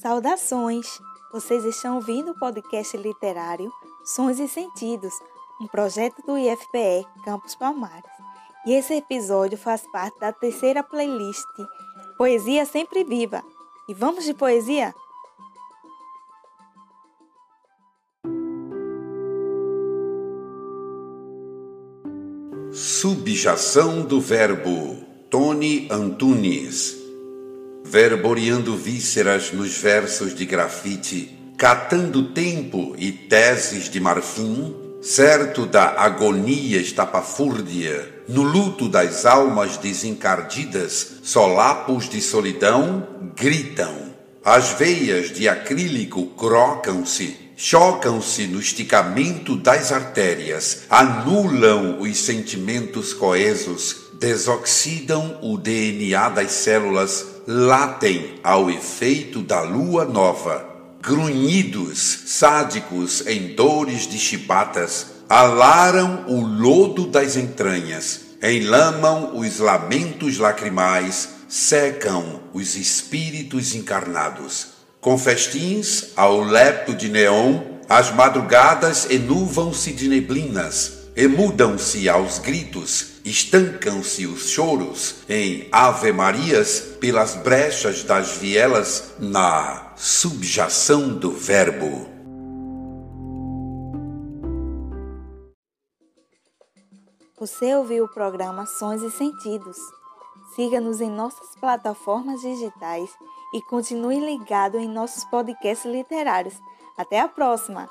Saudações! Vocês estão ouvindo o podcast literário Sons e Sentidos, um projeto do IFPE Campus Palmares. E esse episódio faz parte da terceira playlist Poesia Sempre Viva. E vamos de poesia? Subjação do verbo Tony Antunes Verboreando vísceras nos versos de grafite Catando tempo e teses de marfim Certo da agonia estapafúrdia No luto das almas desencardidas Solapos de solidão gritam. As veias de acrílico crocam-se chocam-se no esticamento das artérias, anulam os sentimentos coesos, desoxidam o DNA das células, latem ao efeito da lua nova. Grunhidos, sádicos em dores de chibatas, alaram o lodo das entranhas, enlamam os lamentos lacrimais, secam os espíritos encarnados com festins ao lepto de neon, as madrugadas enuvam-se de neblinas, emudam-se aos gritos, estancam-se os choros em ave-marias pelas brechas das vielas na subjação do verbo. Você ouviu o programa Sons e Sentidos. Siga-nos em nossas plataformas digitais e continue ligado em nossos podcasts literários. Até a próxima!